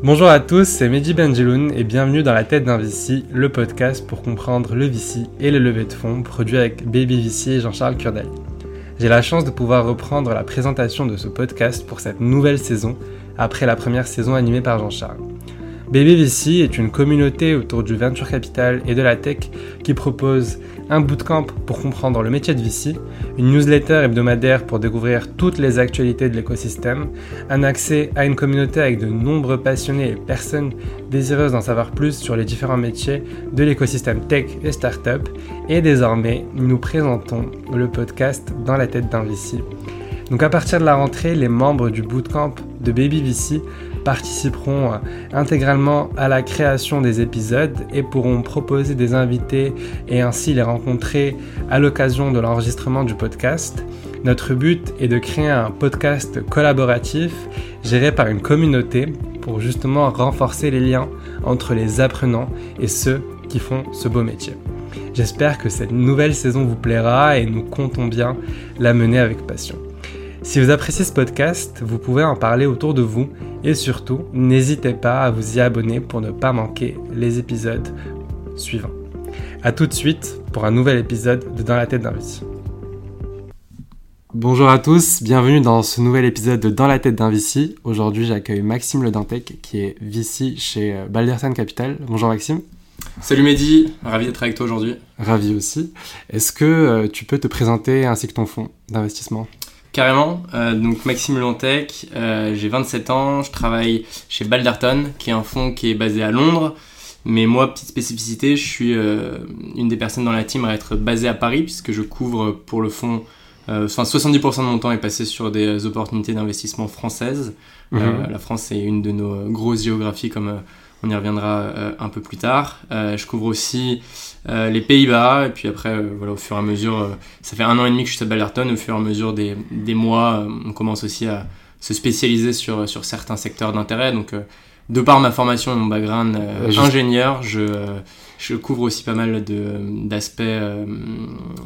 Bonjour à tous, c'est Mehdi Benjeloun et bienvenue dans La tête d'un VC, le podcast pour comprendre le VC et le lever de fonds produit avec Baby VC et Jean-Charles Kurdali. J'ai la chance de pouvoir reprendre la présentation de ce podcast pour cette nouvelle saison après la première saison animée par Jean-Charles. BabyVC est une communauté autour du venture capital et de la tech qui propose un bootcamp pour comprendre le métier de VC, une newsletter hebdomadaire pour découvrir toutes les actualités de l'écosystème, un accès à une communauté avec de nombreux passionnés et personnes désireuses d'en savoir plus sur les différents métiers de l'écosystème tech et startup, et désormais nous présentons le podcast Dans la tête d'un VC. Donc à partir de la rentrée, les membres du bootcamp de BabyVC participeront euh, intégralement à la création des épisodes et pourront proposer des invités et ainsi les rencontrer à l'occasion de l'enregistrement du podcast. Notre but est de créer un podcast collaboratif géré par une communauté pour justement renforcer les liens entre les apprenants et ceux qui font ce beau métier. J'espère que cette nouvelle saison vous plaira et nous comptons bien la mener avec passion. Si vous appréciez ce podcast, vous pouvez en parler autour de vous et surtout, n'hésitez pas à vous y abonner pour ne pas manquer les épisodes suivants. A tout de suite pour un nouvel épisode de Dans la tête d'un VC. Bonjour à tous, bienvenue dans ce nouvel épisode de Dans la tête d'un VC. Aujourd'hui, j'accueille Maxime Le Dantec qui est VC chez euh, Balderson Capital. Bonjour Maxime. Salut Mehdi, ravi d'être avec toi aujourd'hui. Ravi aussi. Est-ce que euh, tu peux te présenter ainsi que ton fonds d'investissement? Carrément. Euh, donc Maxime Lantec, euh, j'ai 27 ans, je travaille chez Balderton, qui est un fonds qui est basé à Londres. Mais moi, petite spécificité, je suis euh, une des personnes dans la team à être basée à Paris, puisque je couvre pour le fonds. Enfin, 70% de mon temps est passé sur des opportunités d'investissement françaises. Mhm. la France est une de nos grosses géographies, comme on y reviendra un peu plus tard. Je couvre aussi euh, les Pays-Bas, et puis après, voilà, au fur et à mesure, ça fait un an et demi que je suis à Ballerton, au fur et à mesure des, des mois, on commence aussi à se spécialiser sur, sur certains secteurs d'intérêt. Donc, de par ma formation et mon background ingénieur, je, je couvre aussi pas mal d'aspects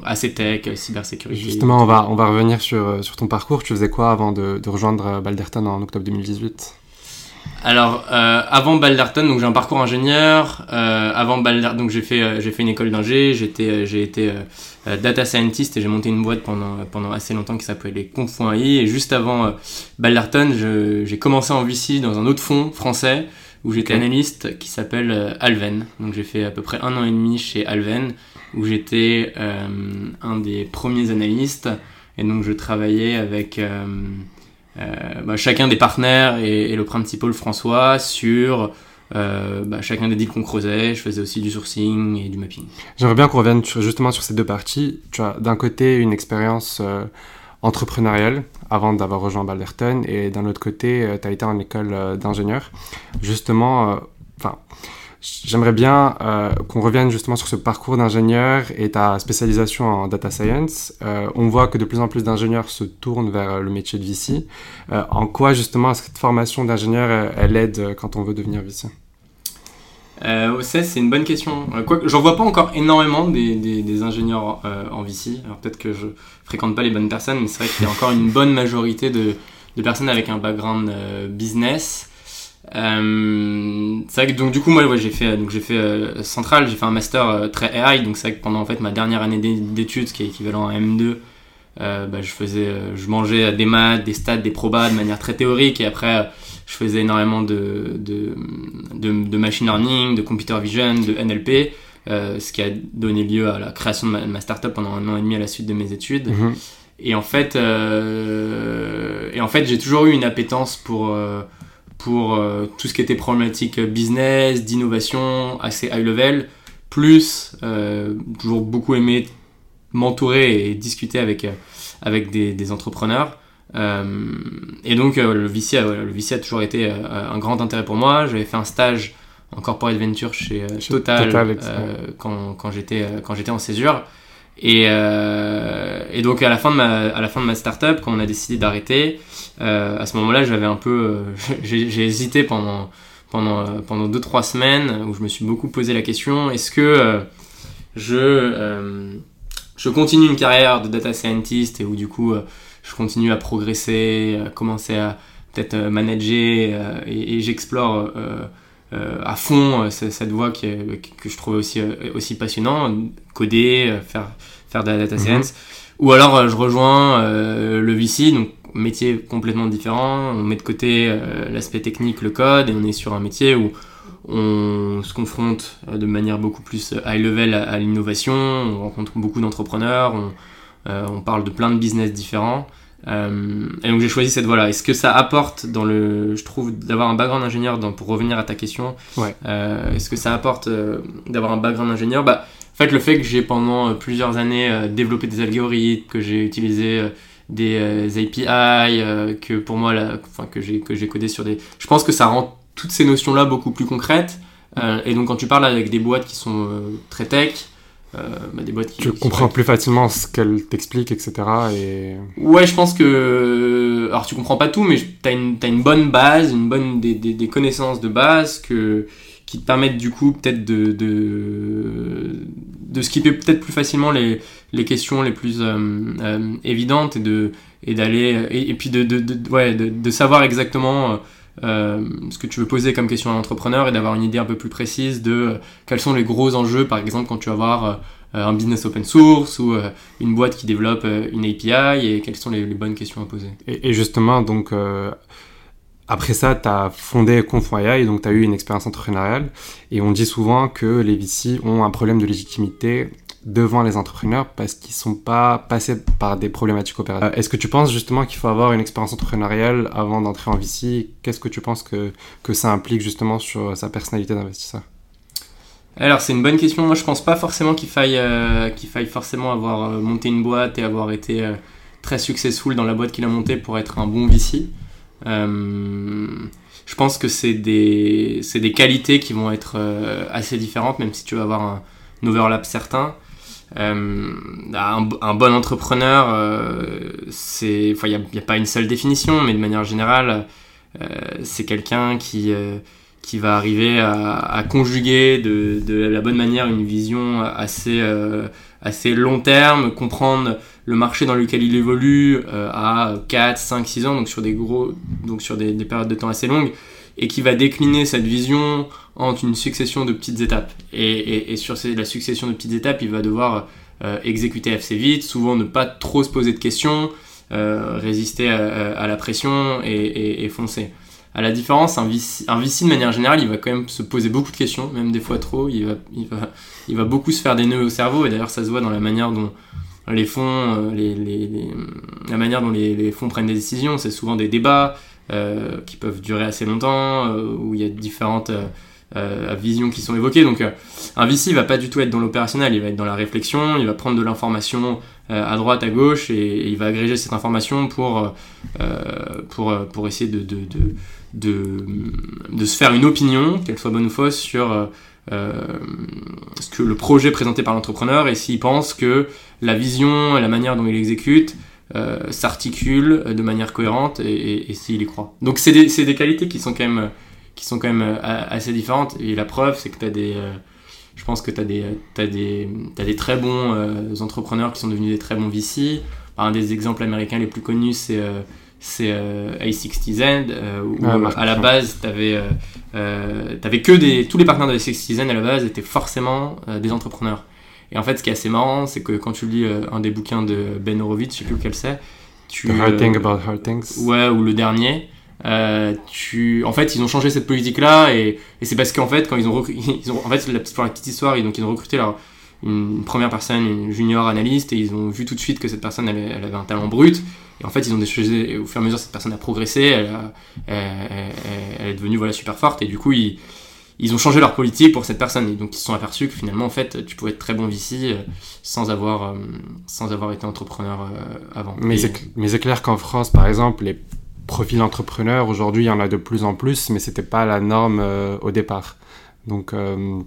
assez tech, cybersécurité. Justement, on va, on va revenir sur, sur ton parcours. Tu faisais quoi avant de, de rejoindre Balderton en octobre 2018 alors, euh, avant Balderton, donc j'ai un parcours ingénieur. Euh, avant Balderton, donc j'ai fait, euh, j'ai fait une école d'ingé. J'étais, j'ai été data scientist et j'ai monté une boîte pendant, pendant assez longtemps qui s'appelait Conf.ai. Et juste avant Balderton, j'ai commencé en VC dans un autre fonds français où j'étais analyste qui s'appelle Alven. Donc j'ai fait à peu près un an et demi chez Alven où j'étais un des premiers analystes. Et donc je travaillais avec euh, bah, chacun des partenaires et, le principal François sur euh, bah, chacun des deals qu'on creusait. Je faisais aussi du sourcing et du mapping. J'aimerais bien qu'on revienne justement sur ces deux parties. Tu as d'un côté une expérience euh, entrepreneuriale avant d'avoir rejoint Balderton et d'un autre côté, tu as été en école d'ingénieur. Justement, enfin J'aimerais bien euh, qu'on revienne justement sur ce parcours d'ingénieur et ta spécialisation en data science. Euh, on voit que de plus en plus d'ingénieurs se tournent vers le métier de VC. Euh, en quoi justement cette formation d'ingénieur elle aide quand on veut devenir VC c'est une bonne question. J'en vois pas encore énormément des, ingénieurs en VC. Peut-être que je fréquente pas les bonnes personnes, mais c'est vrai qu'il y a encore une bonne majorité de personnes avec un background business. Euh, c'est vrai que donc du coup moi j'ai fait donc j'ai fait euh, central j'ai fait un master euh, très AI donc c'est vrai que pendant en fait ma dernière année d'études qui est équivalent à M2 bah, je faisais je mangeais des maths des stats des probas de manière très théorique. Et après je faisais énormément de de, de, machine learning de computer vision de NLP ce qui a donné lieu à la création de ma, startup pendant un an et demi à la suite de mes études. Mhm. et en fait et en fait j'ai toujours eu une appétence pour pour euh, tout ce qui était problématique business, d'innovation, assez high level, plus euh, toujours beaucoup aimé m'entourer et discuter avec, euh, avec des, des entrepreneurs. et donc le VC, a, le VC a toujours été un grand intérêt pour moi. J'avais fait un stage en corporate venture chez Total, quand, quand quand j'étais en césure. Et, et, donc à la fin de ma à la fin de ma startup, quand on a décidé d'arrêter, euh, à ce moment-là, j'avais un peu, euh, j'ai hésité pendant pendant euh, pendant deux trois semaines où je me suis beaucoup posé la question est-ce que je je continue une carrière de data scientist et où du coup je continue à progresser, à commencer à peut-être manager et, j'explore à fond cette voie qui que je trouvais aussi, aussi passionnant, coder, faire, faire de la data mhm. science. Ou alors je rejoins le VC, donc métier complètement différent, on met de côté l'aspect technique, le code, et on est sur un métier où on se confronte de manière beaucoup plus high level à, l'innovation, on rencontre beaucoup d'entrepreneurs, on, euh, on, parle de plein de business différents. Euh, et donc j'ai choisi cette voie-là. Est-ce que ça apporte dans le, je trouve, d'avoir un background ingénieur, dans, pour revenir à ta question, ouais. euh, est-ce que ça apporte d'avoir un background ingénieur bah, En fait, le fait que j'ai pendant plusieurs années développé des algorithmes, que j'ai utilisé des API, que pour moi, la, enfin, que j'ai que j'ai codé sur des, je pense que ça rend toutes ces notions-là beaucoup plus concrètes. Euh, et donc quand tu parles avec des boîtes qui sont euh, très tech, euh, bah, des boîtes qui... Tu comprends plus facilement ce qu'elles t'expliquent, etc. Et... Ouais, je pense que... Alors tu comprends pas tout, mais tu as une, as une bonne base, une bonne, des, des, des, connaissances de base que, qui te permettent du coup peut-être de, de, de skipper peut-être plus facilement les, les questions les plus évidentes et de et d'aller et, et, puis de, de, de, ouais, de savoir exactement euh, ce que tu veux poser comme question à l'entrepreneur et d'avoir une idée un peu plus précise de euh, quels sont les gros enjeux, par exemple, quand tu vas avoir euh, un business open source ou une boîte qui développe une API et quelles sont les, bonnes questions à poser. Et, justement, donc, après ça, tu as fondé Confoya donc tu as eu une expérience entrepreneuriale. Et on dit souvent que les VC ont un problème de légitimité devant les entrepreneurs parce qu'ils sont pas passés par des problématiques opérationnelles. Est-ce que tu penses justement qu'il faut avoir une expérience entrepreneuriale avant d'entrer en VC Qu'est-ce que tu penses que, que ça implique justement sur sa personnalité d'investisseur? Alors c'est une bonne question. Moi je pense pas forcément qu'il faille euh, qu'il faille forcément avoir euh, monté une boîte et avoir été euh, très successful dans la boîte qu'il a montée pour être un bon VC. je pense que c'est des c'est des qualités qui vont être assez différentes même si tu vas avoir un overlap certain. Euh, un, bon entrepreneur, euh, c'est, il n'y a, pas une seule définition, mais de manière générale, euh, c'est quelqu'un qui, qui va arriver à, conjuguer de, la bonne manière une vision assez, assez long terme, comprendre le marché dans lequel il évolue à 4, 5, 6 ans, donc sur des gros, donc sur des périodes de temps assez longues, et qui va décliner cette vision entre une succession de petites étapes. Et, sur la succession de petites étapes, il va devoir euh, exécuter assez vite, souvent ne pas trop se poser de questions, euh, résister à, la pression et, foncer. À la différence, un VC, un de manière générale, il va quand même se poser beaucoup de questions, même des fois trop. Il va, beaucoup se faire des nœuds au cerveau, et d'ailleurs, ça se voit dans la manière dont les fonds, euh, la manière dont les, fonds prennent des décisions. C'est souvent des débats qui peuvent durer assez longtemps, où il y a différentes euh, visions qui sont évoquées. Donc euh, un VC va pas du tout être dans l'opérationnel, il va être dans la réflexion, il va prendre de l'information euh, à droite, à gauche, et, il va agréger cette information pour, pour, pour essayer de, de, de, de, se faire une opinion, qu'elle soit bonne ou fausse, sur ce que le projet présenté par l'entrepreneur et s'il pense que la vision et la manière dont il exécute s'articule de manière cohérente et, et s'il y croit. Donc c'est des, des, qualités qui sont quand même qui sont quand même euh, assez différentes. Et la preuve, c'est que tu as des. Euh, je pense que tu as des, as des, as des très bons euh, entrepreneurs qui sont devenus des très bons VC. Un des exemples américains les plus connus, c'est c'est A60Z, où à la base, tu avais, avais, que des. Tous les partenaires de A60Z à la base étaient forcément des entrepreneurs. Et en fait, ce qui est assez marrant, c'est que quand tu lis un des bouquins de Ben Horowitz, je sais plus lequel c'est. The Hard Thing About Hard Things. Ouais, ou le dernier. Euh, tu... En fait, ils ont changé cette politique-là et, et c'est parce qu'en fait, quand ils ont, ils ont... en fait, la, pour la petite histoire, ils, donc, ils ont recruté leur, une première personne, une junior analyste, et ils ont vu tout de suite que cette personne, elle, elle avait un talent brut. Et en fait, ils ont décidé, au fur et à mesure, cette personne a progressé, elle, elle, elle, est devenue voilà, super forte, et du coup, ils, ils ont changé leur politique pour cette personne. Et donc, ils se sont aperçus que finalement, en fait, tu pouvais être très bon VC euh, sans avoir, euh, sans avoir été entrepreneur avant. Mais c'est clair qu'en France, par exemple, les profil entrepreneur, aujourd'hui, il y en a de plus en plus, mais c'était pas la norme euh, au départ. Donc, euh,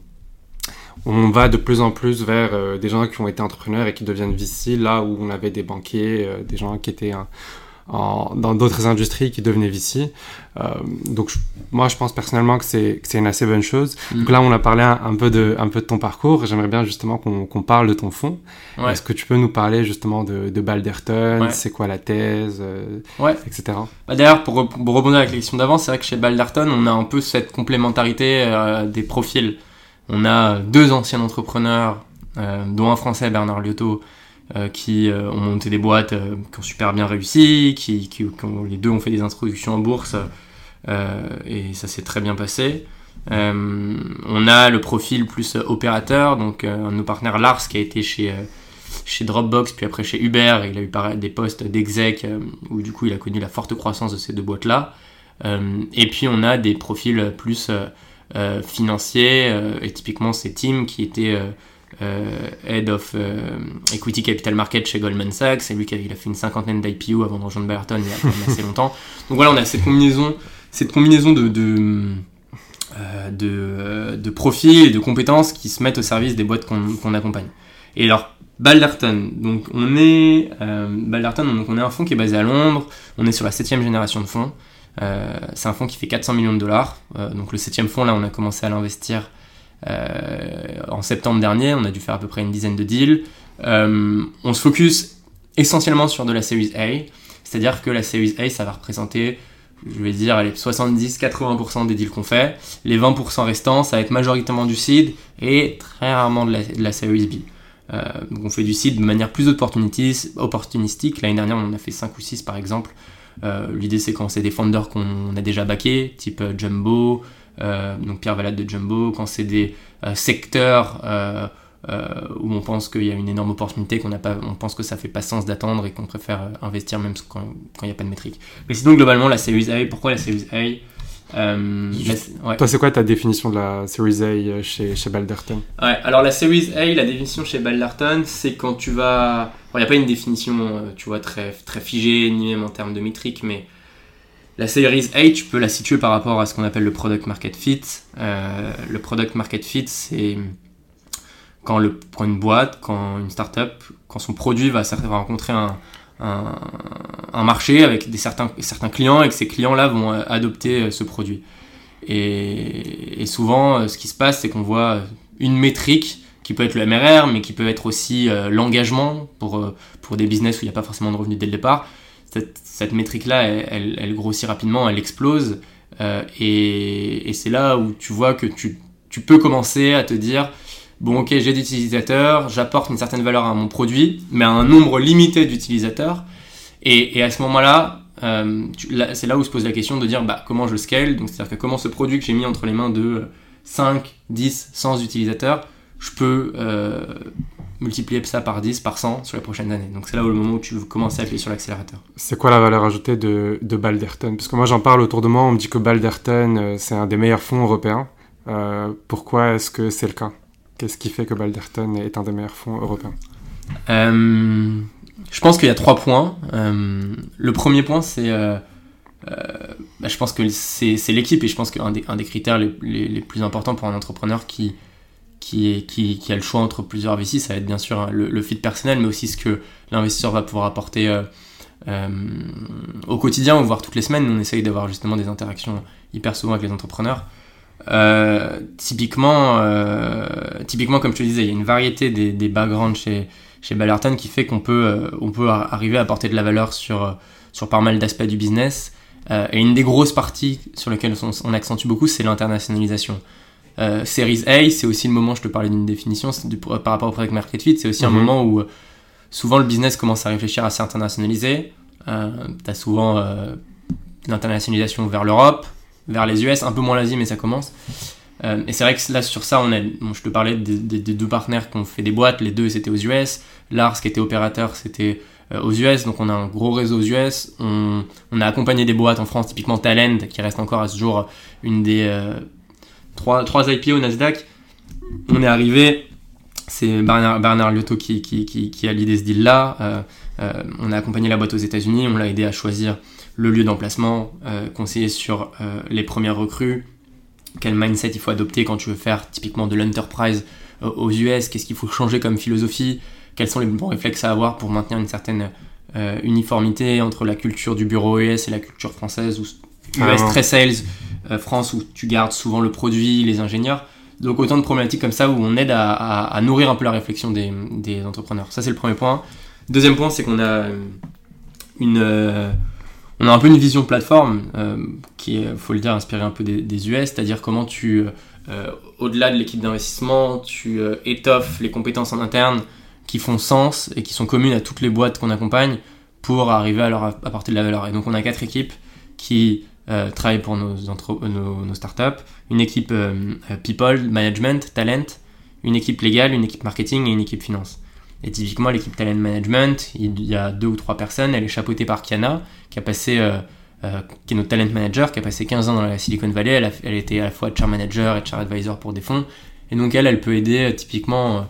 on va de plus en plus vers euh, des gens qui ont été entrepreneurs et qui deviennent VC, là où on avait des banquiers, des gens qui étaient dans d'autres industries qui devenaient VC. Euh, donc moi je pense personnellement que c'est une assez bonne chose. Mm. Donc là on a parlé un, peu, de, un peu de ton parcours. J'aimerais bien justement qu'on parle de ton fonds. Est-ce que tu peux nous parler justement de, de Balderton? C'est quoi la thèse? Euh, Etc. Bah, D'ailleurs pour, rebondir avec la question d'avant, c'est vrai que chez Balderton on a un peu cette complémentarité euh, des profils. On a deux anciens entrepreneurs, dont un français Bernard Liotto, euh, qui euh, ont monté des boîtes euh, qui ont super bien réussi, qui, qui, les deux ont fait des introductions en bourse et ça s'est très bien passé. on a le profil plus opérateur, donc un de nos partenaires Lars qui a été chez chez Dropbox, puis après chez Uber, et il a eu des postes d'exec où du coup il a connu la forte croissance de ces deux boîtes-là. et puis on a des profils plus financiers, et typiquement c'est Tim qui était Head of euh, Equity Capital Market chez Goldman Sachs. C'est lui qui a, il a fait une cinquantaine d'IPO avant de rejoindre Bayerton il y a assez longtemps. Donc voilà, on a cette combinaison, cette combinaison de, de, euh, de, profils et de compétences qui se mettent au service des boîtes qu'on accompagne. Et alors, Balderton, donc on est Balderton, donc on est un fonds qui est basé à Londres. On est sur la septième génération de fonds. c'est un fonds qui fait 400 millions de dollars. donc le septième fonds, là, on a commencé à l'investir euh, en septembre dernier, on a dû faire à peu près une dizaine de deals. Euh, on se focus essentiellement sur de la Series A, c'est-à-dire que la Series A, ça va représenter je vais dire 70-80% des deals qu'on fait. Les 20% restants, ça va être majoritairement du seed et très rarement de la, Series B. Euh, donc on fait du seed de manière plus opportunistique. L'année dernière, on en a fait 5 ou 6 par exemple. L'idée, c'est quand c'est des founders qu'on a déjà backés, type Jumbo, euh, donc Pierre Valade de Jumbo, quand c'est des euh, secteurs euh, où on pense qu'il y a une énorme opportunité, qu'on pas, on pense que ça fait pas sens d'attendre et qu'on préfère investir même quand il n'y a pas de métrique. Mais sinon globalement la Series A, pourquoi la Series A Toi, c'est quoi ta définition de la Series A chez, chez Balderton? Ouais, alors la Series A, la définition chez Balderton, c'est quand tu vas. Il n'y a pas une définition, tu vois, très, très figée, ni même en termes de métrique, mais la Series A, tu peux la situer par rapport à ce qu'on appelle le product market fit. Euh, le product market fit, c'est quand, une boîte, quand une startup, quand son produit va, rencontrer un, marché avec des certains, certains clients et que ces clients-là vont euh, adopter euh, ce produit. Et, souvent, ce qui se passe, c'est qu'on voit une métrique qui peut être le MRR, mais qui peut être aussi l'engagement pour, pour des business où il n'y a pas forcément de revenus dès le départ cette, métrique-là, elle, grossit rapidement, elle explose. Euh, et, c'est là où tu vois que tu, peux commencer à te dire, bon ok, j'ai d'utilisateurs, j'apporte une certaine valeur à mon produit, mais à un nombre limité d'utilisateurs. Et, à ce moment-là, euh, c'est là où se pose la question de dire bah, comment je scale, c'est-à-dire que comment ce produit que j'ai mis entre les mains de 5, 10, 100 utilisateurs, je peux euh, multiplier ça par 10, par 100 sur les prochaines années. Donc c'est là où le moment où tu veux commencer à appuyer sur l'accélérateur. C'est quoi la valeur ajoutée de, de Balderton? Parce que moi j'en parle autour de moi, on me dit que Balderton euh, c'est un des meilleurs fonds européens. Euh, pourquoi est-ce que c'est le cas? Qu'est-ce qui fait que Balderton est un des meilleurs fonds européens? Euh, Je pense qu'il y a trois points. le premier point c'est... Bah, je pense que c'est l'équipe et je pense qu'un des, un des critères les, les, plus importants pour un entrepreneur qui, qui, a le choix entre plusieurs VC, ça va être bien sûr hein, le, fit personnel, mais aussi ce que l'investisseur va pouvoir apporter euh, euh, au quotidien, voire toutes les semaines. On essaye d'avoir justement des interactions hyper souvent avec les entrepreneurs. Euh, typiquement, typiquement, comme je te disais, il y a une variété des, backgrounds chez, chez Ballerton qui fait qu'on peut, on peut arriver à apporter de la valeur sur, sur pas mal d'aspects du business. et une des grosses parties sur lesquelles on accentue beaucoup, c'est l'internationalisation. Euh, Series A, c'est aussi le moment, je te parlais d'une définition par rapport au product market fit, c'est aussi un mhm. moment où euh, souvent le business commence à réfléchir à s'internationaliser. Euh, tu as souvent euh, l'internationalisation vers l'Europe, vers les US, un peu moins l'Asie, mais ça commence. et c'est vrai que là, sur ça, on a, je te parlais des, deux partenaires qui ont fait des boîtes, les deux c'était aux US. Lars, qui était opérateur, c'était aux US, donc on a un gros réseau aux US. On, on, a accompagné des boîtes en France, typiquement Talend, qui reste encore à ce jour une des trois, trois IPO au Nasdaq. On est arrivé, c'est Bernard, Bernard qui, a l'idée ce deal-là. Euh, euh, on a accompagné la boîte aux États-Unis, on l'a aidé à choisir le lieu d'emplacement, euh, conseiller sur les premières recrues, quel mindset il faut adopter quand tu veux faire typiquement de l'enterprise aux US, qu'est-ce qu'il faut changer comme philosophie, quels sont les bons réflexes à avoir pour maintenir une certaine uniformité entre la culture du bureau ES et la culture française, US très sales, France où tu gardes souvent le produit, les ingénieurs. Donc autant de problématiques comme ça où on aide à, nourrir un peu la réflexion des, des entrepreneurs. Ça c'est le premier point. Deuxième point, c'est qu'on a une on a un peu une vision plateforme euh, qui est, faut le dire, inspirée un peu des, US, c'est-à-dire comment tu, euh, au-delà de l'équipe d'investissement, tu euh, étoffes les compétences en interne qui font sens et qui sont communes à toutes les boîtes qu'on accompagne pour arriver à leur apporter de la valeur. Et donc on a quatre équipes qui travaillent pour nos, nos, nos, startups, une équipe people, management, talent, une équipe légale, une équipe marketing et une équipe finance. Et typiquement, l'équipe talent management, il y a deux ou trois personnes. Elle est chapeautée par Kiana, qui a passé, euh, euh, qui est notre talent manager, qui a passé 15 ans dans la Silicon Valley. Elle, a, elle était à la fois chair manager et chair advisor pour des fonds. Et donc elle, elle peut aider euh, typiquement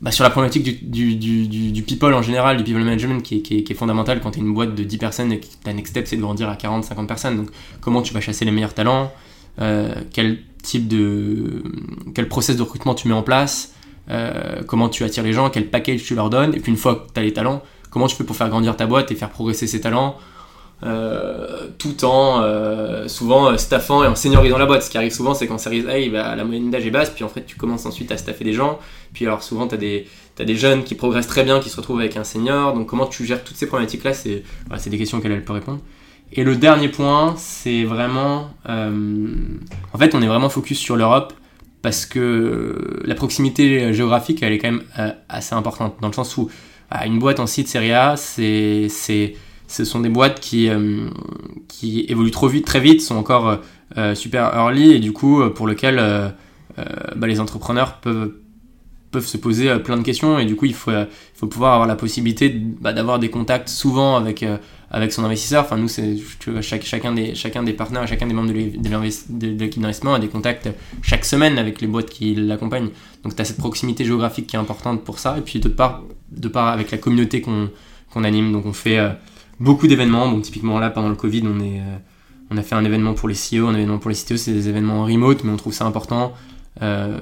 bah, sur la problématique du, du, du, people en général, du people management, qui est, qui est, qui est fondamental quand tu es une boîte de 10 personnes et que ta next step c'est de grandir à 40, 50 personnes. Donc comment tu vas chasser les meilleurs talents, quel type de, quel process de recrutement tu mets en place. Euh, comment tu attires les gens, quel package tu leur donnes, et puis une fois que tu as les talents, comment tu fais pour faire grandir ta boîte et faire progresser ces talents, euh, tout en euh, souvent staffant et en seniorisant la boîte. Ce qui arrive souvent, c'est qu'en Series A, bah, la moyenne d'âge est basse, puis en fait, tu commences ensuite à staffer des gens. Puis alors, souvent, tu as des, as des jeunes qui progressent très bien, qui se retrouvent avec un senior. Donc, comment tu gères toutes ces problématiques-là C'est des questions auxquelles elle peut répondre. Et le dernier point, c'est vraiment. en fait, on est vraiment focus sur l'Europe parce que la proximité géographique, elle est quand même euh, assez importante, dans le sens où une boîte en site série A, c'est, ce sont des boîtes qui, euh, qui évoluent trop vite, très vite, sont encore euh, super early, et du coup, pour lequel bah, les entrepreneurs peuvent, peuvent se poser plein de questions, et du coup, il faut, il faut pouvoir avoir la possibilité bah, d'avoir des contacts souvent avec avec son investisseur. Enfin, nous, c'est chaque, chacun, des, chacun des partenaires, chacun des membres de l'équipe d'investissement a des contacts chaque semaine avec les boîtes qui l'accompagnent. Donc, tu as cette proximité géographique qui est importante pour ça. Et puis, d'autre part, de part avec la communauté qu'on anime. Donc, on fait euh, beaucoup d'événements. Bon, typiquement, là, pendant le Covid, euh, on a fait un événement pour les CEO, un événement pour les CTO. C'est des événements en remote, mais on trouve ça important. Euh,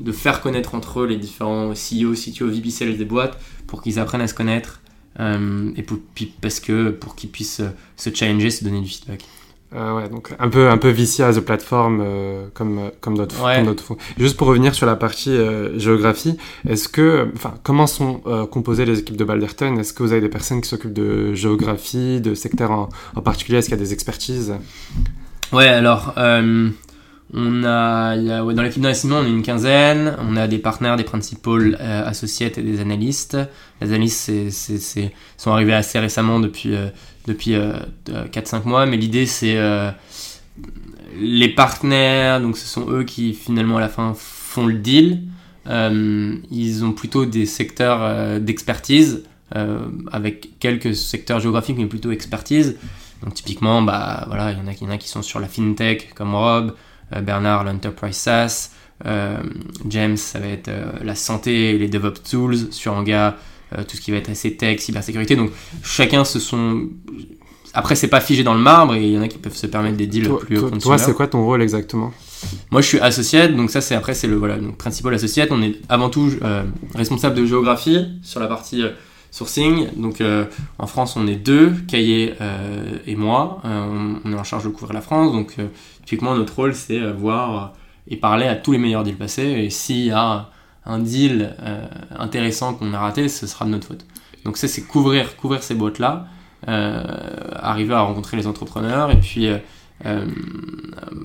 de faire connaître entre eux les différents CEO, CTO, VP des boîtes pour qu'ils apprennent à se connaître, euh, et pour, parce que pour qu'ils puissent se challenger, se donner du feedback. Euh, ouais, donc un peu un peu VC as a plateforme comme comme d'autres ouais. fonds. Juste pour revenir sur la partie géographie, est-ce que enfin comment sont composées les équipes de Balderton? Est-ce que vous avez des personnes qui s'occupent de géographie, de secteurs en, en particulier? Est-ce qu'il y a des expertises? Ouais, alors on a, dans l'équipe d'investissement, on est une quinzaine. On a des partenaires, des principaux euh, associés et des analystes. Les analystes sont arrivés assez récemment, depuis, euh, depuis 4-5 euh, mois. Mais l'idée, c'est les partenaires, donc ce sont eux qui finalement à la fin font le deal. ils ont plutôt des secteurs d'expertise, avec quelques secteurs géographiques, mais plutôt expertise. Donc typiquement, bah, voilà, il y en a qui sont sur la fintech, comme Rob. Euh, Bernard, l'Enterprise SaaS. Euh, James, ça va être euh, la santé et les DevOps Tools. Sur Anga, tout ce qui va être assez tech, cybersécurité. Donc chacun se sont après, c'est pas figé dans le marbre et il y en a qui peuvent se permettre des deals toi, plus Toi, toi c'est quoi ton rôle exactement? Moi, je suis associé, donc ça, c'est après, c'est le voilà, donc, principal associé. On est avant tout responsable de géographie sur la partie sourcing. Donc, en France, on est deux, Caillé et moi. On, on, est en charge de couvrir la France. Donc, Typiquement, notre rôle, c'est euh, voir euh, et parler à tous les meilleurs deals passés. Et s'il y a un deal euh, intéressant qu'on a raté, ce sera de notre faute. Donc ça, c'est couvrir, couvrir ces boîtes-là, arriver à rencontrer les entrepreneurs et puis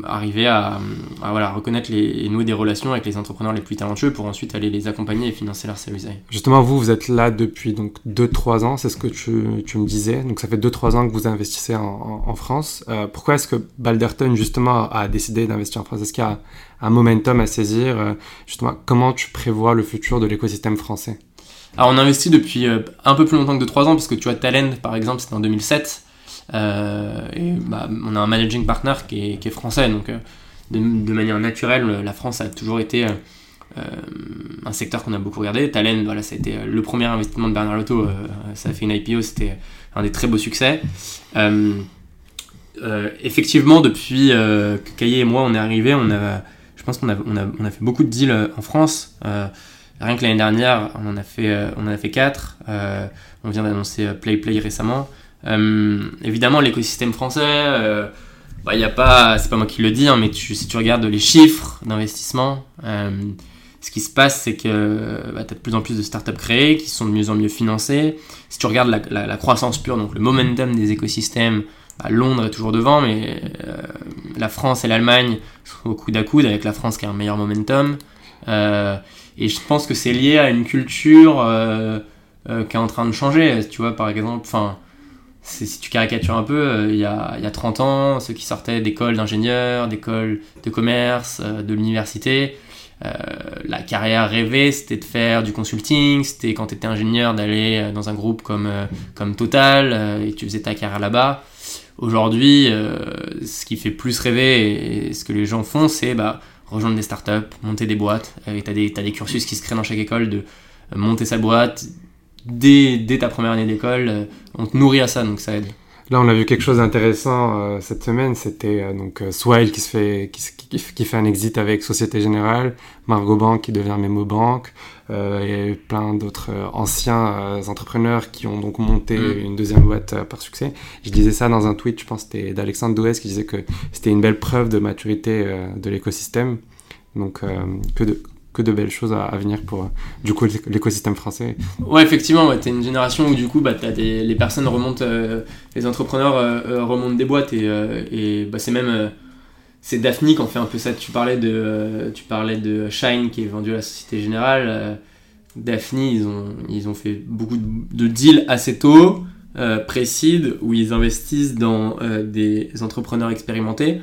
arriver à, voilà, reconnaître les, et nouer des relations avec les entrepreneurs les plus talentueux pour ensuite aller les accompagner et financer leur Series A. Justement, vous, vous êtes là depuis donc 2-3 ans, c'est ce que tu, tu, me disais. Donc ça fait 2-3 ans que vous investissez en, en, France. Euh, pourquoi est-ce que Balderton, justement, a décidé d'investir en France? Est-ce qu'il y a un momentum à saisir? Euh, Justement, comment tu prévois le futur de l'écosystème français? Alors on investit depuis un peu plus longtemps que 2-3 ans parce que tu vois Talend par exemple c'était en 2007 euh, et bah, on a un managing partner qui est, français, donc euh, de, manière naturelle, la France a toujours été euh, un secteur qu'on a beaucoup regardé. Talent, voilà, ça a été le premier investissement de Bernard Lotto, ça a fait une IPO, c'était un des très beaux succès. effectivement, depuis que Caillé et moi on est arrivés, on a, je pense qu'on a, fait beaucoup de deals en France. Rien que l'année dernière, on en a fait, on en a fait 4. on vient d'annoncer Play Play récemment. Évidemment, l'écosystème français, bah, y a pas, c'est pas moi qui le dis, hein, mais si tu regardes les chiffres d'investissement, ce qui se passe, c'est que bah, tu as de plus en plus de startups créées qui sont de mieux en mieux financées. Si tu regardes la, croissance pure, donc le momentum des écosystèmes, bah, Londres est toujours devant, mais euh, la France et l'Allemagne sont au coude à coude, avec la France qui a un meilleur momentum. Euh, et je pense que c'est lié à une culture euh, qui est en train de changer. Tu vois, par exemple, enfin si tu caricatures un peu, il y, a, il y, a, 30 ans, ceux qui sortaient d'écoles d'ingénieurs, d'écoles de commerce, de l'université, euh, la carrière rêvée, c'était de faire du consulting, c'était quand tu étais ingénieur d'aller euh, dans un groupe comme, euh, comme Total et tu faisais ta carrière là-bas. Aujourd'hui, ce qui fait plus rêver et, ce que les gens font, c'est bah, rejoindre des startups, monter des boîtes. Et tu as, des cursus qui se créent dans chaque école de monter sa boîte. Dès, dès ta première année d'école, on te nourrit à ça, donc ça aide. Là, on a vu quelque chose d'intéressant euh, cette semaine. C'était euh, donc euh, Swile qui se fait qui, qui, fait un exit avec Société Générale, Margot Bank qui devient Memo Bank, et plein d'autres anciens entrepreneurs qui ont donc monté mm. une deuxième boîte par succès. Je disais ça dans un tweet, je pense c'était d'Alexandre Douès qui disait que c'était une belle preuve de maturité de l'écosystème. Donc que de que de belles choses à, venir pour du coup l'écosystème français. Ouais, effectivement, ouais, tu une génération où du coup bah, les personnes remontent, euh, les entrepreneurs euh, euh, remontent des boîtes et, bah, c'est même c'est Daphne qui en fait un peu ça. Tu parlais de, tu parlais de Shine qui est vendu à la Société Générale. Daphne, ils ont, ils ont fait beaucoup de, deals assez tôt, précides, où ils investissent dans des entrepreneurs expérimentés.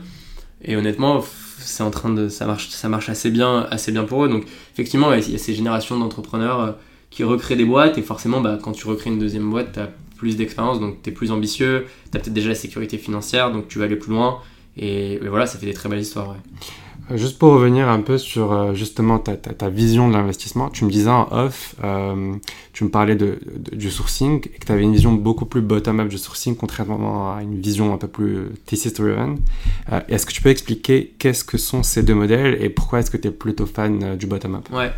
Et honnêtement, c'est en train de ça marche ça marche assez bien assez bien pour eux. Donc effectivement il y a ces générations d'entrepreneurs euh, qui recréent des boîtes. Et forcément bah, quand tu recrées une deuxième boîte tu as plus d'expérience donc tu es plus ambitieux tu as peut-être déjà la sécurité financière donc tu vas aller plus loin. Et, voilà ça fait des très belles histoires Juste pour revenir un peu sur euh, justement ta, ta, vision de l'investissement, tu me disais en off, euh, tu me parlais de, du sourcing et que tu avais une vision beaucoup plus bottom-up du sourcing contrairement à une vision un peu plus thesis-driven. est-ce que tu peux expliquer qu'est-ce que sont ces deux modèles et pourquoi est-ce que tu es plutôt fan du bottom-up? Ouais.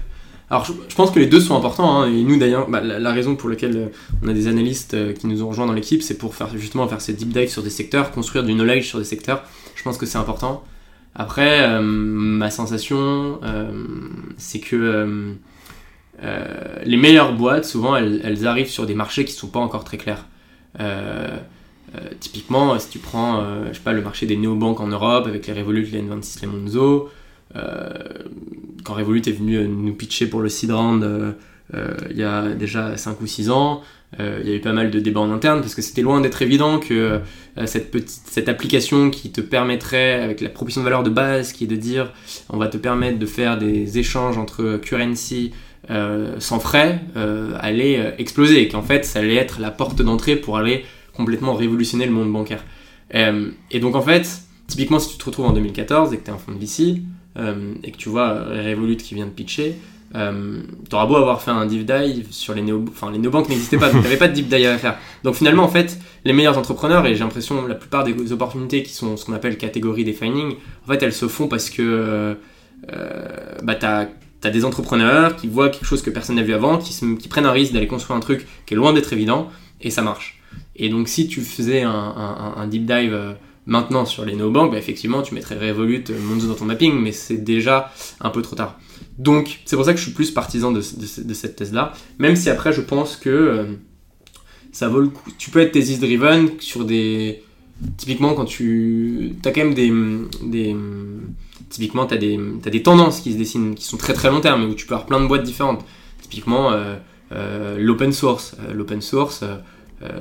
Alors je, pense que les deux sont importants, hein, et nous d'ailleurs, bah, la, raison pour laquelle on a des analystes qui nous ont rejoints dans l'équipe, c'est pour faire justement faire ces deep dives sur des secteurs, construire du knowledge sur des secteurs. Je pense que c'est important. Après, euh, ma sensation, euh, c'est que euh, les meilleures boîtes, souvent, elles, arrivent sur des marchés qui ne sont pas encore très clairs. typiquement, si tu prends je sais pas, le marché des néobanques en Europe avec les Revolut, les N26, les Monzo, quand Revolut est venu nous pitcher pour le seed il y a déjà 5 ou 6 ans, euh, il y a eu pas mal de débats en interne parce que c'était loin d'être évident que euh, cette, petite, cette application qui te permettrait, avec la proposition de valeur de base, qui est de dire on va te permettre de faire des échanges entre currency euh, sans frais, allait exploser et qu'en fait ça allait être la porte d'entrée pour aller complètement révolutionner le monde bancaire. et donc en fait, typiquement si tu te retrouves en 2014 et que tu es un fonds de VC et que tu vois Revolut qui vient de pitcher, euh, T'auras beau avoir fait un deep dive sur les néo, enfin les néobanques n'existaient pas, donc t'avais pas de deep dive à faire. Donc finalement en fait, les meilleurs entrepreneurs et j'ai l'impression la plupart des opportunités qui sont ce qu'on appelle catégorie defining, en fait elles se font parce que euh, bah t'as as des entrepreneurs qui voient quelque chose que personne n'a vu avant, qui, prennent un risque d'aller construire un truc qui est loin d'être évident et ça marche. Et donc si tu faisais un deep dive euh, maintenant sur les néobanques, bah, effectivement tu mettrais Revolut, euh, Monzo dans ton mapping, mais c'est déjà un peu trop tard. Donc, c'est pour ça que je suis plus partisan de, cette thèse-là. Même si après, je pense que euh, ça vaut le coup. Tu peux être thesis-driven sur des. Typiquement, quand tu. as quand même des. typiquement, tu as, as, des tendances qui se dessinent, qui sont très très long terme, où tu peux avoir plein de boîtes différentes. Typiquement, euh, l'open source. l'open source,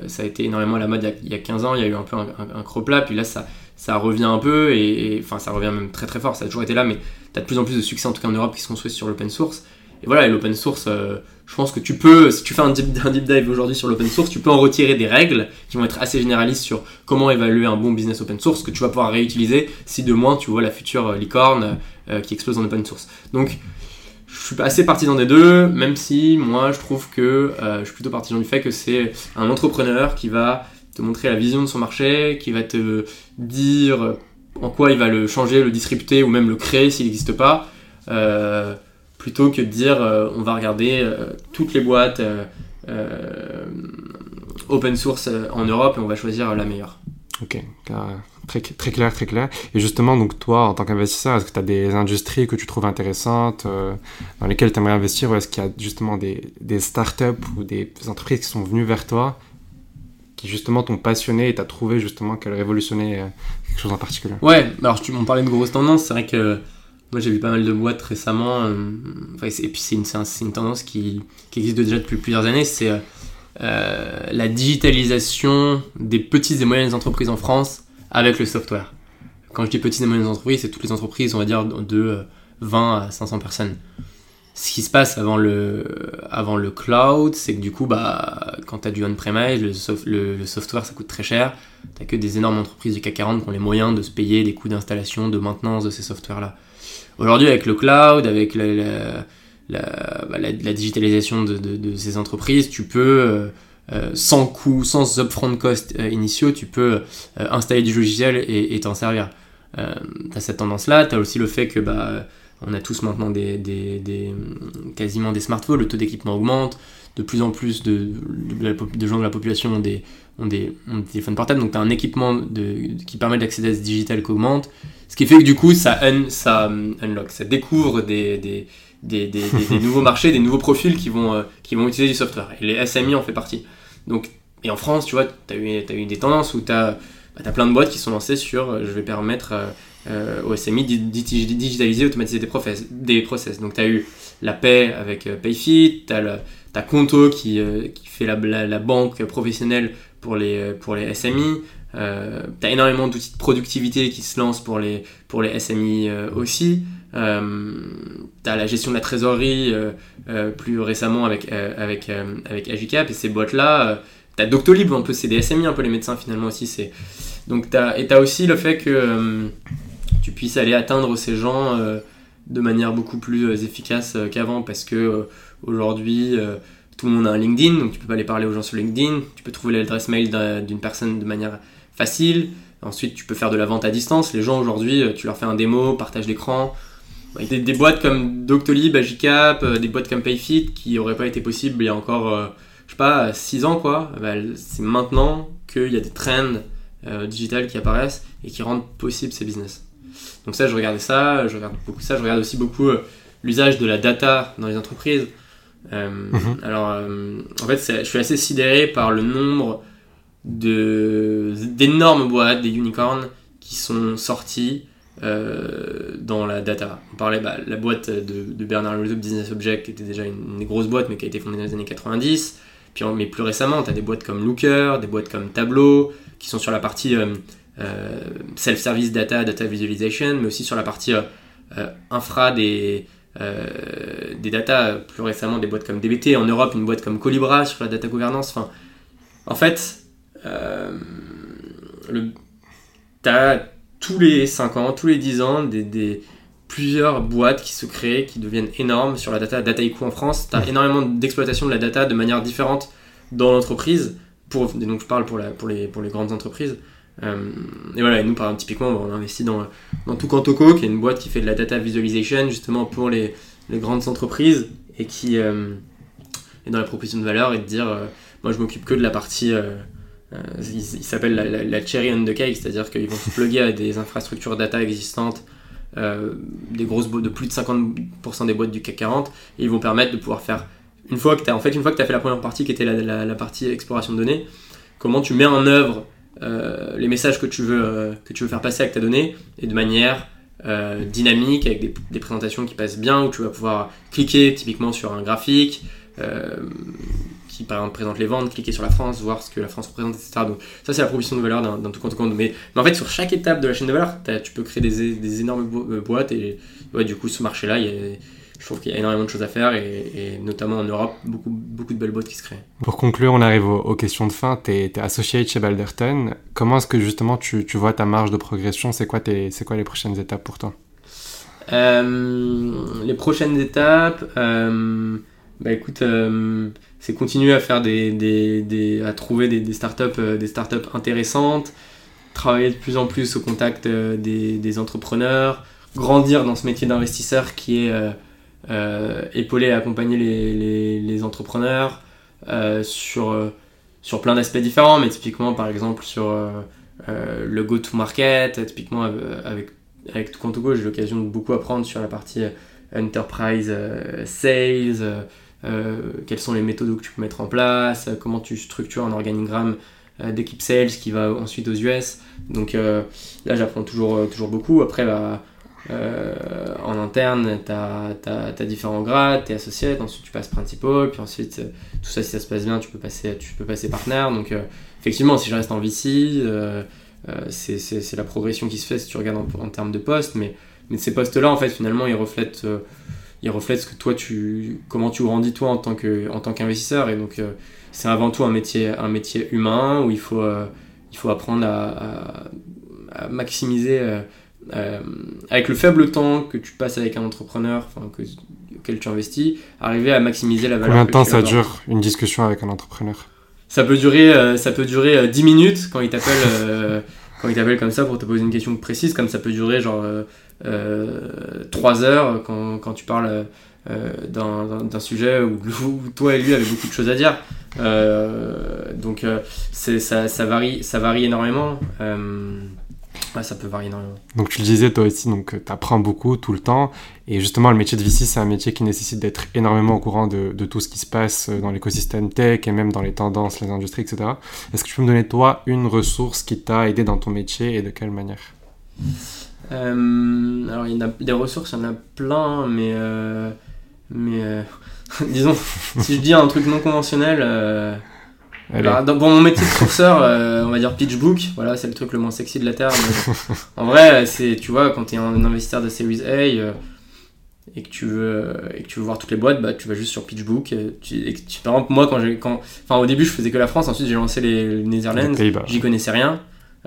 ça a été énormément à la mode il y, a, 15 ans, il y a eu un peu un, un, un puis là, ça, ça revient un peu, et, enfin ça revient même très très fort, ça a toujours été là, mais tu as de plus en plus de succès en tout cas en Europe qui se construit sur l'open source. Et voilà, et l'open source, euh, je pense que tu peux, si tu fais un deep, dive aujourd'hui sur l'open source, tu peux en retirer des règles qui vont être assez généralistes sur comment évaluer un bon business open source que tu vas pouvoir réutiliser si de moins tu vois la future euh, licorne euh, qui explose en open source. Donc, je suis assez partisan des deux, même si moi je trouve que je suis plutôt partisan du fait que c'est un entrepreneur qui va te montrer la vision de son marché, qui va te dire en quoi il va le changer, le disrupter ou même le créer s'il n'existe pas. Euh, plutôt que de dire on va regarder toutes les boîtes open source en Europe et on va choisir la meilleure. Ok, très, très clair, très clair. Et justement, donc toi, en tant qu'investisseur, est-ce que tu as des industries que tu trouves intéressantes, euh, dans lesquelles tu aimerais investir, ou est-ce qu'il y a justement des, startups ou des entreprises qui sont venues vers toi, qui justement t'ont passionné et t'as trouvé justement qu'elles révolutionnaient euh, quelque chose en particulier? Ouais, alors tu m'en parlais de grosses tendances, c'est vrai que moi j'ai vu pas mal de boîtes récemment, euh, et puis c'est une, une, tendance qui, qui, existe déjà depuis plusieurs années, c'est la digitalisation des petites et moyennes entreprises en France avec le software. Quand je dis petites et moyennes entreprises, c'est toutes les entreprises, on va dire, de 20 euh, à 500 personnes. Ce qui se passe avant le, avant le cloud, c'est que du coup, bah, quand tu as du on-premise, le, software ça coûte très cher. Tu que des énormes entreprises du CAC 40 qui ont les moyens de se payer des coûts d'installation, de maintenance de ces softwares-là. Aujourd'hui, avec le cloud, avec la, bah, digitalisation de, de, ces entreprises, tu peux euh, euh, sans coût, sans upfront cost euh, initiaux, tu peux euh, installer du logiciel et t'en servir. tu as cette tendance-là, tu as aussi le fait que bah, on a tous maintenant des, des, des quasiment des smartphones, le taux d'équipement augmente, de plus en plus de, gens de la population ont des, ont des, téléphones portables, donc tu as un équipement qui permet d'accéder à ce digital qui augmente, ce qui fait que du coup ça, ça unlock, ça découvre des, des, des, nouveaux marchés, des nouveaux profils qui vont, qui vont utiliser du software, et les SMI en fait partie. Donc, et en France, tu vois, tu as eu, des tendances où tu as, bah, plein de boîtes qui sont lancées sur euh, je vais permettre euh, euh, au SMI de digitaliser, automatiser des process. Donc, tu as eu la paix avec Payfit, tu as, Conto qui, fait la, banque professionnelle pour les, SMI. Euh, tu as énormément d'outils de productivité qui se lancent pour les SMI aussi. Euh, tu as la gestion de la trésorerie euh, plus récemment avec, avec, avec Agicap et ces boîtes-là. tu as Doctolib, un peu, c'est des SMI, un peu les médecins finalement aussi. c'est Donc, as, et tu aussi le fait que tu puisses aller atteindre ces gens de manière beaucoup plus efficace qu'avant parce que aujourd'hui tout le monde a un LinkedIn, donc tu peux pas aller parler aux gens sur LinkedIn, tu peux trouver l'adresse mail d'une personne de manière facile. Ensuite, tu peux faire de la vente à distance. Les gens aujourd'hui, tu leur fais un démo, partage d'écran. Des, des, boîtes comme Doctolib, Agicap, euh, des boîtes comme Payfit qui n'auraient pas été possibles il y a encore, euh, je sais pas, 6 ans quoi. Bah, c'est maintenant qu'il y a des trends euh, digitales qui apparaissent et qui rendent possible ces business. Donc ça, je regardais ça, je regarde beaucoup ça, je regarde aussi beaucoup l'usage de la data dans les entreprises. Mhm. Alors, en fait, je suis assez sidéré par le nombre d'énormes boîtes, des unicorns, qui sont sorties euh, dans la data. On parlait bah, la boîte de, Bernard Arnault, Business Object, qui était déjà une, grosse boîte, mais qui a été fondée dans les années 90. Puis, mais plus récemment, tu as des boîtes comme Looker, des boîtes comme Tableau, qui sont sur la partie euh, euh, self-service data, data visualization, mais aussi sur la partie infra des, des data. Plus récemment, des boîtes comme DBT. En Europe, une boîte comme Colibra sur la data gouvernance. Enfin, en fait, euh, tu as tous les 5 ans, tous les 10 ans, des, plusieurs boîtes qui se créent, qui deviennent énormes sur la data. Dataiku en France, tu as énormément d'exploitation de la data de manière différente dans l'entreprise. Pour, donc je parle pour, la, pour, les, pour les grandes entreprises. Euh, et voilà, nous par exemple, typiquement, on investit dans, dans Tukantoko, qui est une boîte qui fait de la data visualization justement pour les, les grandes entreprises et qui euh, est dans la proposition de valeur et de dire moi je m'occupe que de la partie euh, il, s'appelle la, cherry on the cake, c'est-à-dire qu'ils vont se plugger à des infrastructures data existantes, euh, des grosses de plus de 50% des boîtes du CAC 40, et ils vont permettre de pouvoir faire une fois que tu en fait une fois que as fait la première partie qui était la, partie exploration de données, comment tu mets en œuvre euh, les messages que tu veux que tu veux faire passer avec ta donnée et de manière dynamique avec des, présentations qui passent bien où tu vas pouvoir cliquer typiquement sur un graphique qui par exemple présente les ventes, cliquer sur la France, voir ce que la France représente, etc. Donc ça c'est la proposition de valeur d'un tout compte compte. Mais, mais, en fait sur chaque étape de la chaîne de valeur, tu peux créer des, des énormes euh, boîtes et ouais, du coup ce marché-là, je trouve qu'il y a énormément de choses à faire et, notamment en Europe, beaucoup, beaucoup de belles boîtes qui se créent. Pour conclure, on arrive aux, questions de fin. Tu es, associé chez Balderton. Comment est-ce que justement tu, tu, vois ta marge de progression? C'est quoi, quoi les prochaines étapes pour toi? Euh, Les prochaines étapes, euh, bah écoute, c'est continuer à faire des, à trouver des, startups, euh, des startups intéressantes, travailler de plus en plus au contact euh, des, entrepreneurs, grandir dans ce métier d'investisseur qui est épauler et accompagner les, entrepreneurs sur, sur plein d'aspects différents, mais typiquement par exemple sur le go-to-market, typiquement avec, avec Contogo, j'ai l'occasion de beaucoup apprendre sur la partie enterprise sales, quelles sont les méthodes que tu peux mettre en place, comment tu structures un organigramme euh, d'équipe sales qui va ensuite aux US. Donc euh, là, j'apprends toujours, euh, toujours beaucoup. Après, bah, en interne, tu as, différents grades, tu es associé, ensuite tu passes principal, puis ensuite, tout ça, si ça se passe bien, tu peux passer, tu peux passer partenaire. Donc, effectivement, si je reste en VC, c'est la progression qui se fait si tu regardes en, termes de postes, mais, mais ces postes-là, en fait, finalement, ils reflètent, ils reflètent ce que toi, tu, comment tu grandis toi en tant qu'investisseur. et donc, c'est avant tout un métier, un métier humain où il faut, euh, il faut apprendre à, maximiser, euh, euh, avec le faible temps que tu passes avec un entrepreneur, enfin, que, auquel tu investis, arriver à maximiser la valeur. Combien de temps ça dure une discussion avec un entrepreneur? Ça peut durer, ça peut durer 10 minutes quand il t'appelle quand il t'appelle comme ça pour te poser une question précise, comme ça peut durer genre 3 heures quand, quand tu parles euh, d'un sujet où, toi et lui avaient beaucoup de choses à dire. Euh, donc euh, ça, varie, ça varie énormément. Ça peut varier énormément. Donc tu le disais toi aussi, donc tu apprends beaucoup tout le temps. Et justement, le métier de VC, c'est un métier qui nécessite d'être énormément au courant de, de, tout ce qui se passe dans l'écosystème tech et même dans les tendances, les industries, etc. Est-ce que tu peux me donner, toi, une ressource qui t'a aidé dans ton métier et de quelle manière? Alors, il y a des ressources, il y en a plein, mais mais euh, disons, si je dis un truc non conventionnel, euh, bah, dans, mon métier de sourceur, euh, on va dire PitchBook, voilà, c'est le truc le moins sexy de la Terre. en vrai, c'est, tu vois, quand tu es un investisseur de Series A et que tu veux et que tu veux voir toutes les boîtes, bah, tu vas juste sur PitchBook. Et tu, par exemple, moi, quand j'ai, quand, au début, je faisais que la France, ensuite j'ai lancé les, Netherlands, j'y connaissais rien.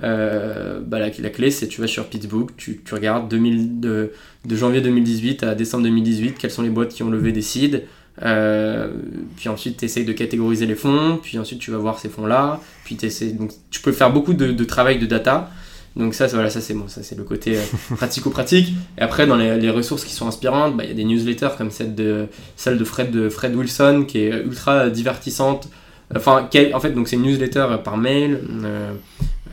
Euh, bah la, clé, c'est tu vas sur tu, tu regardes 2000, de, de, janvier 2018 à décembre 2018, quelles sont les boîtes qui ont levé des seeds. Euh, puis ensuite, tu essayes de catégoriser les fonds, puis ensuite, tu vas voir ces fonds-là. Puis donc, tu peux faire beaucoup de, de travail de data. Donc ça, voilà, ça c'est bon, ça c'est le côté euh, pratico-pratique. Et après, dans les, les, ressources qui sont inspirantes, bah, il y a des newsletters comme celle de, celle de Fred, de Fred Wilson, qui est ultra divertissante. Enfin, en fait, donc c'est une newsletter par mail.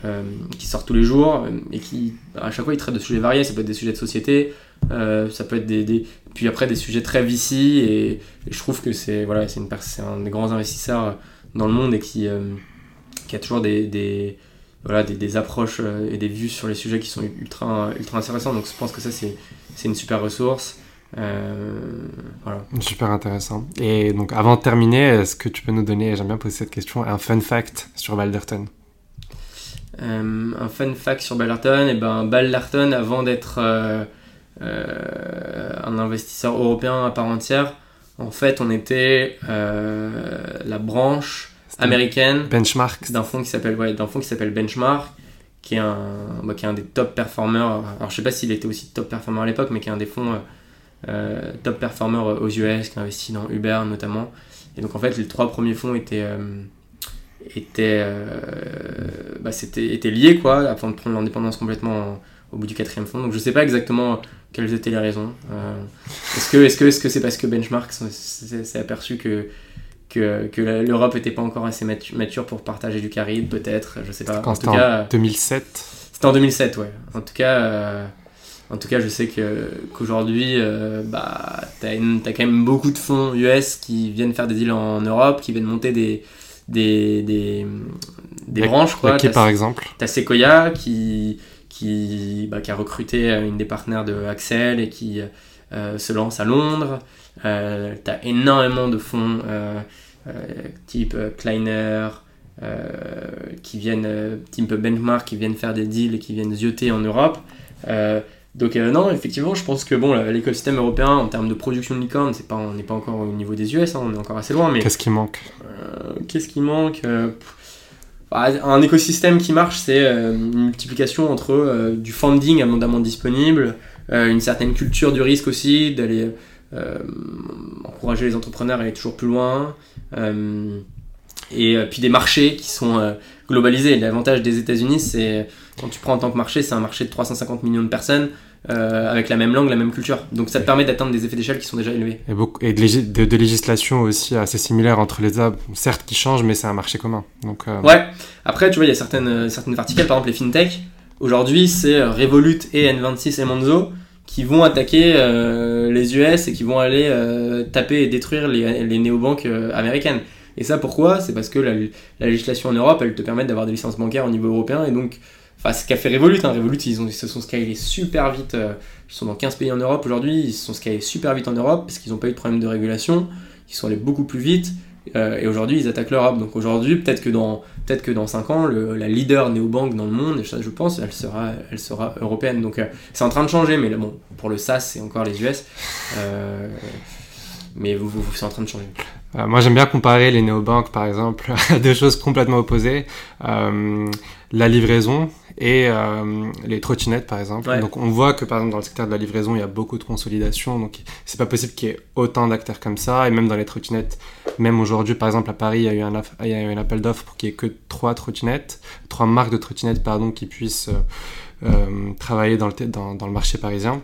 Euh, qui sort tous les jours euh, et qui, à chaque fois, il traite de sujets variés. Ça peut être des sujets de société, euh, ça peut être des, Puis après, des sujets très vici. Et, je trouve que c'est voilà, c'est un des grands investisseurs dans le monde et qui, qui a toujours des, des voilà, des, des, approches et des vues sur les sujets qui sont ultra, ultra intéressants. Donc je pense que ça, c'est, c'est une super ressource. voilà. Super intéressant. Et donc avant de terminer, est-ce que tu peux nous donner, j'aime bien poser cette question, un fun fact sur Balderton? Euh, un fun fact sur Ballarton, et eh ben Ballarton, avant d'être euh, euh, un investisseur européen à part entière, en fait, on était la branche américaine benchmark. d'un fonds qui s'appelle ouais, d'un fonds qui s'appelle Benchmark qui est un bah, qui est un des top performers alors je sais pas s'il était aussi top performer à l'époque mais qui est un des fonds top performers aux US qui a investi dans Uber notamment. Et donc en fait les trois premiers fonds étaient était, euh, bah, c'était, était lié quoi, afin de prendre l'indépendance complètement au bout du quatrième fond. Donc je sais pas exactement quelles étaient les raisons. Euh, est-ce que est-ce que est-ce que c'est parce que Benchmark s'est aperçu que que, que l'Europe n'était pas encore assez mature pour partager du caride, peut-être, je sais pas. en tout cas, en 2007 C'était en 2007, ouais. En tout cas, euh, en tout cas je sais que, qu'aujourd'hui, bah, t'as, as quand même beaucoup de fonds US qui viennent faire des deals en Europe, qui viennent monter des, des, des, des branches. Quoi. Qui par exemple Tu as Sequoia qui, qui, bah, qui a recruté une des partenaires de Axel et qui euh, se lance à Londres. Euh, tu as énormément de fonds euh, euh, type Kleiner, qui viennent, type Benchmark, qui viennent faire des deals et qui viennent zioter en Europe. Donc euh, non, effectivement, je pense que bon, l'écosystème européen en termes de production de licorne, c'est pas, on n'est pas encore au niveau des US, hein, on est encore assez loin. Mais qu'est-ce qui manque? Euh, Qu'est-ce qui manque? Euh, Un écosystème qui marche, c'est une multiplication entre du funding abondamment disponible, une certaine culture du risque aussi, d'aller encourager les entrepreneurs à aller toujours plus loin, et puis des marchés qui sont globalisés. L'avantage des États-Unis, c'est quand tu prends en tant que marché, c'est un marché de 350 millions de personnes. Euh, avec la même langue, la même culture. Donc ça te permet d'atteindre des effets d'échelle qui sont déjà élevés. Et, beaucoup, et de, légis- de- de législation aussi assez similaire entre les apps, certes qui changent, mais c'est un marché commun. Donc, euh, Ouais. Après, tu vois, il y a certaines, euh, certaines verticales, par exemple les fintech. Aujourd'hui, c'est Revolut et N26 et Monzo qui vont attaquer euh, les US et qui vont aller taper et détruire les, les néobanques américaines. Et ça, pourquoi? C'est parce que la, la législation en Europe, elle te permet d'avoir des licences bancaires au niveau européen. Et donc, enfin, ce qu'a fait Revolut, hein, Revolut, ils, ont, ils se sont scalés super vite. euh, ils sont dans 15 pays en Europe aujourd'hui. Ils se sont scalés super vite en Europe parce qu'ils n'ont pas eu de problème de régulation. Ils sont allés beaucoup plus vite. Euh, et aujourd'hui, ils attaquent l'Europe. Donc aujourd'hui, peut-être que dans peut-être que dans 5 ans, la leader néobanque dans le monde, ça, je pense, elle sera, elle sera européenne. Donc euh, c'est en train de changer, mais bon, pour le SaaS, c'est encore les US. Mais vous, vous- c'est en train de changer. Euh, moi, j'aime bien comparer les néobanques, par exemple, à deux choses complètement opposées. Euh, la livraison et euh, les trottinettes, par exemple. Ouais. Donc, on voit que, par exemple, dans le secteur de la livraison, il y a beaucoup de consolidation. Donc, c'est pas possible qu'il y ait autant d'acteurs comme ça. Et même dans les trottinettes, même aujourd'hui, par exemple, à Paris, il y a eu un, aff- il y a eu un appel d'offres pour qu'il y ait que trois trottinettes, trois marques de trottinettes, pardon, qui puissent travailler dans le, dans le marché parisien.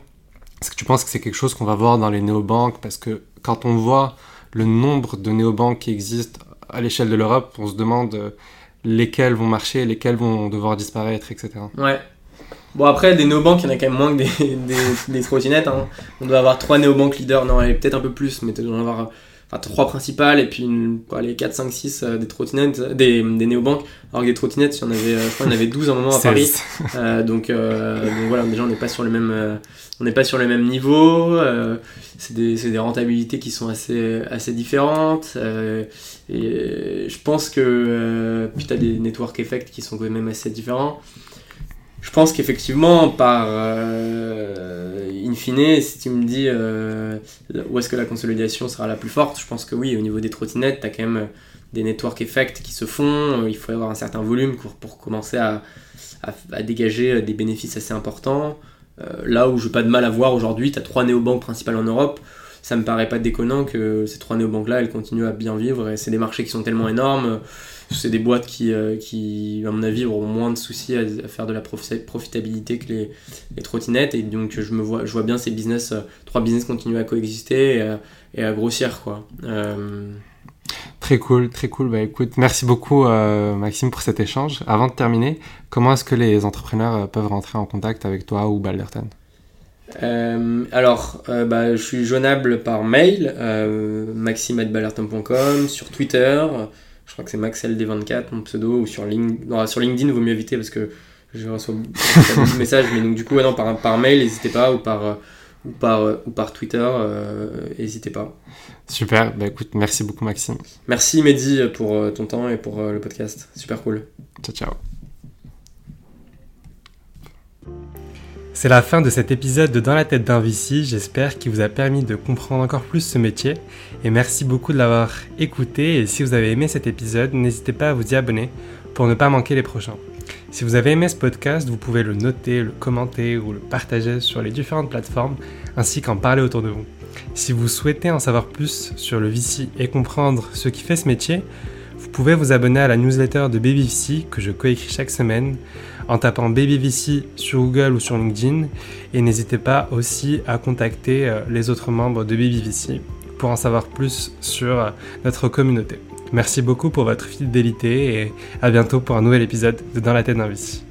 Est-ce que tu penses que c'est quelque chose qu'on va voir dans les néobanques? Parce que quand on voit le nombre de néobanques qui existent à l'échelle de l'Europe, on se demande euh, lesquelles vont marcher, lesquelles vont devoir disparaître, etc. Ouais. Bon, après, des néobanques, il y en a quand même moins que des, des, trottinettes. hein. On doit avoir trois néobanques leaders. Non, peut-être un peu plus, mais dois en avoir enfin, trois principales et puis une, quoi, les 4, 5, 6 euh, des trottinettes, des, des néobanques. Alors que des trottinettes, il y en avait, euh, je crois, il y en avait 12 à un moment à Paris. 16. Euh, donc, euh, donc voilà, déjà on n'est pas sur le même, on n'est pas sur le même niveau. c'est des, c'est des rentabilités qui sont assez, assez différentes. et je pense que puis t'as des network effects qui sont quand même assez différents. Je pense qu'effectivement, par fine, si tu me dis euh, où est-ce que la consolidation sera la plus forte, je pense que oui, au niveau des trottinettes, tu as quand même des network effects qui se font. euh, Il faut avoir un certain volume pour, commencer à, dégager des bénéfices assez importants. Euh, là où je n'ai pas de mal à voir aujourd'hui, tu as trois néobanques principales en Europe. Ça me paraît pas déconnant que ces trois néobanques-là, elles continuent à bien vivre. Et c'est des marchés qui sont tellement énormes. C'est des boîtes qui, euh, qui, à mon avis, auront moins de soucis à, à faire de la profi- profitabilité que les, les trottinettes. Et donc, je, me vois, je vois bien ces business, euh, trois business continuer à coexister et à, et à grossir. Quoi. Euh, Très cool, très cool. Bah écoute, merci beaucoup Maxime pour cet échange. Avant de terminer, comment est-ce que les entrepreneurs peuvent rentrer en contact avec toi ou Balderton? Euh, alors, euh, bah, je suis joignable par mail, euh, maxime.ballerton.com, sur Twitter, je crois que c'est maxld24 mon pseudo, ou sur, Link- non, sur LinkedIn, il vaut mieux éviter parce que je reçois beaucoup de messages, mais donc du coup, ouais, non, par, par mail, n'hésitez pas, ou par, euh, ou par, euh, ou par Twitter, euh, n'hésitez pas. Super, bah écoute, merci beaucoup Maxime. Merci Mehdi pour ton temps et pour le podcast, super cool. Ciao, ciao. C'est la fin de cet épisode de Dans la tête d'un VC. J'espère qu'il vous a permis de comprendre encore plus ce métier. Et merci beaucoup de l'avoir écouté. Et si vous avez aimé cet épisode, n'hésitez pas à vous y abonner pour ne pas manquer les prochains. Si vous avez aimé ce podcast, vous pouvez le noter, le commenter ou le partager sur les différentes plateformes, ainsi qu'en parler autour de vous. Si vous souhaitez en savoir plus sur le VC et comprendre ce qui fait ce métier, vous pouvez vous abonner à la newsletter de BabyVC que je coécris chaque semaine en tapant BabyVC sur Google ou sur LinkedIn. Et n'hésitez pas aussi à contacter euh, les autres membres de BabyVC pour en savoir plus sur euh, notre communauté. Merci beaucoup pour votre fidélité et à bientôt pour un nouvel épisode de Dans la tête d'un VC.